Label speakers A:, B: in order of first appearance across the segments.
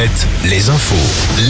A: Alouette, les infos.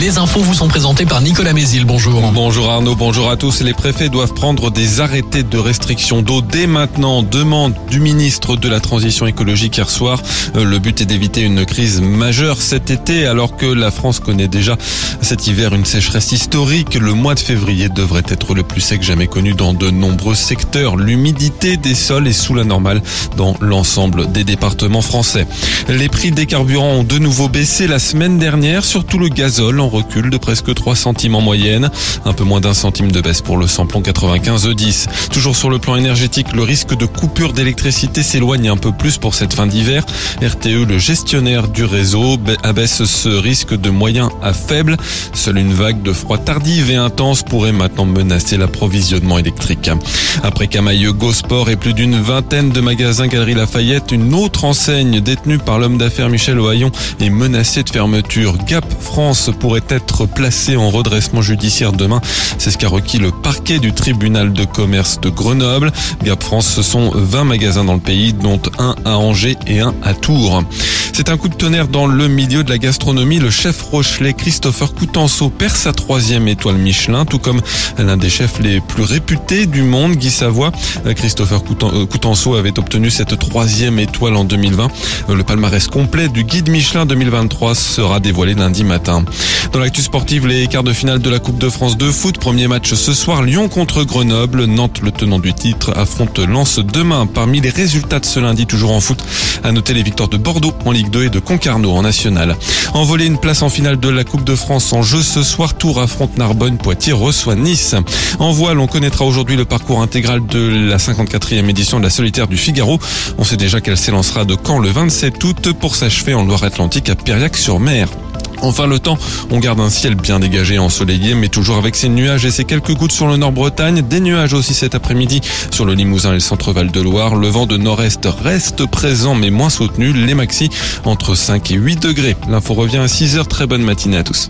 B: Les infos vous sont présentées par Nicolas Mézil. Bonjour.
C: Bonjour Arnaud, bonjour à tous. Les préfets doivent prendre des arrêtés de restriction d'eau dès maintenant. Demande du ministre de la Transition écologique hier soir. Euh, Le but est d'éviter une crise majeure cet été alors que la France connaît déjà cet hiver une sécheresse historique. Le mois de février devrait être le plus sec jamais connu dans de nombreux secteurs. L'humidité des sols est sous la normale dans l'ensemble des départements français. Les prix des carburants ont de nouveau baissé la semaine dernière, surtout le gazole en recul de presque 3 centimes en moyenne, un peu moins d'un centime de baisse pour le samplon 95 E10. Toujours sur le plan énergétique, le risque de coupure d'électricité s'éloigne un peu plus pour cette fin d'hiver. RTE, le gestionnaire du réseau, abaisse ce risque de moyen à faible. Seule une vague de froid tardive et intense pourrait maintenant menacer l'approvisionnement électrique. Après Camailleux, Gosport et plus d'une vingtaine de magasins Galerie Lafayette, une autre enseigne détenue par l'homme d'affaires Michel Ohaillon est menacée de fermeture. Gap France pourrait être placé en redressement judiciaire demain. C'est ce qu'a requis le parquet du tribunal de commerce de Grenoble. Gap France, ce sont 20 magasins dans le pays, dont un à Angers et un à Tours. C'est un coup de tonnerre dans le milieu de la gastronomie. Le chef Rochelet Christopher Coutenceau perd sa troisième étoile Michelin, tout comme l'un des chefs les plus réputés du monde, Guy Savoie. Christopher Coutenceau avait obtenu cette troisième étoile en 2020. Le palmarès complet du guide Michelin 2023 sera dévoilé lundi matin. Dans l'actu sportive, les quarts de finale de la Coupe de France de foot. Premier match ce soir, Lyon contre Grenoble. Nantes, le tenant du titre, affronte Lens demain. Parmi les résultats de ce lundi, toujours en foot, à noter les victoires de Bordeaux en Ligue 2 et de Concarneau en National. Envoler une place en finale de la Coupe de France en jeu ce soir. Tour affronte Narbonne, Poitiers reçoit Nice. En voile, on connaîtra aujourd'hui le parcours intégral de la 54e édition de la solitaire du Figaro. On sait déjà qu'elle s'élancera de Caen le 27 août pour s'achever en Loire-Atlantique à Périac-sur-Mer. Enfin le temps, on garde un ciel bien dégagé ensoleillé, mais toujours avec ses nuages et ses quelques gouttes sur le nord-Bretagne. Des nuages aussi cet après-midi sur le Limousin et le centre-val de Loire. Le vent de nord-est reste présent mais moins soutenu. Les maxi entre 5 et 8 degrés. L'info revient à 6 heures. Très bonne matinée à tous.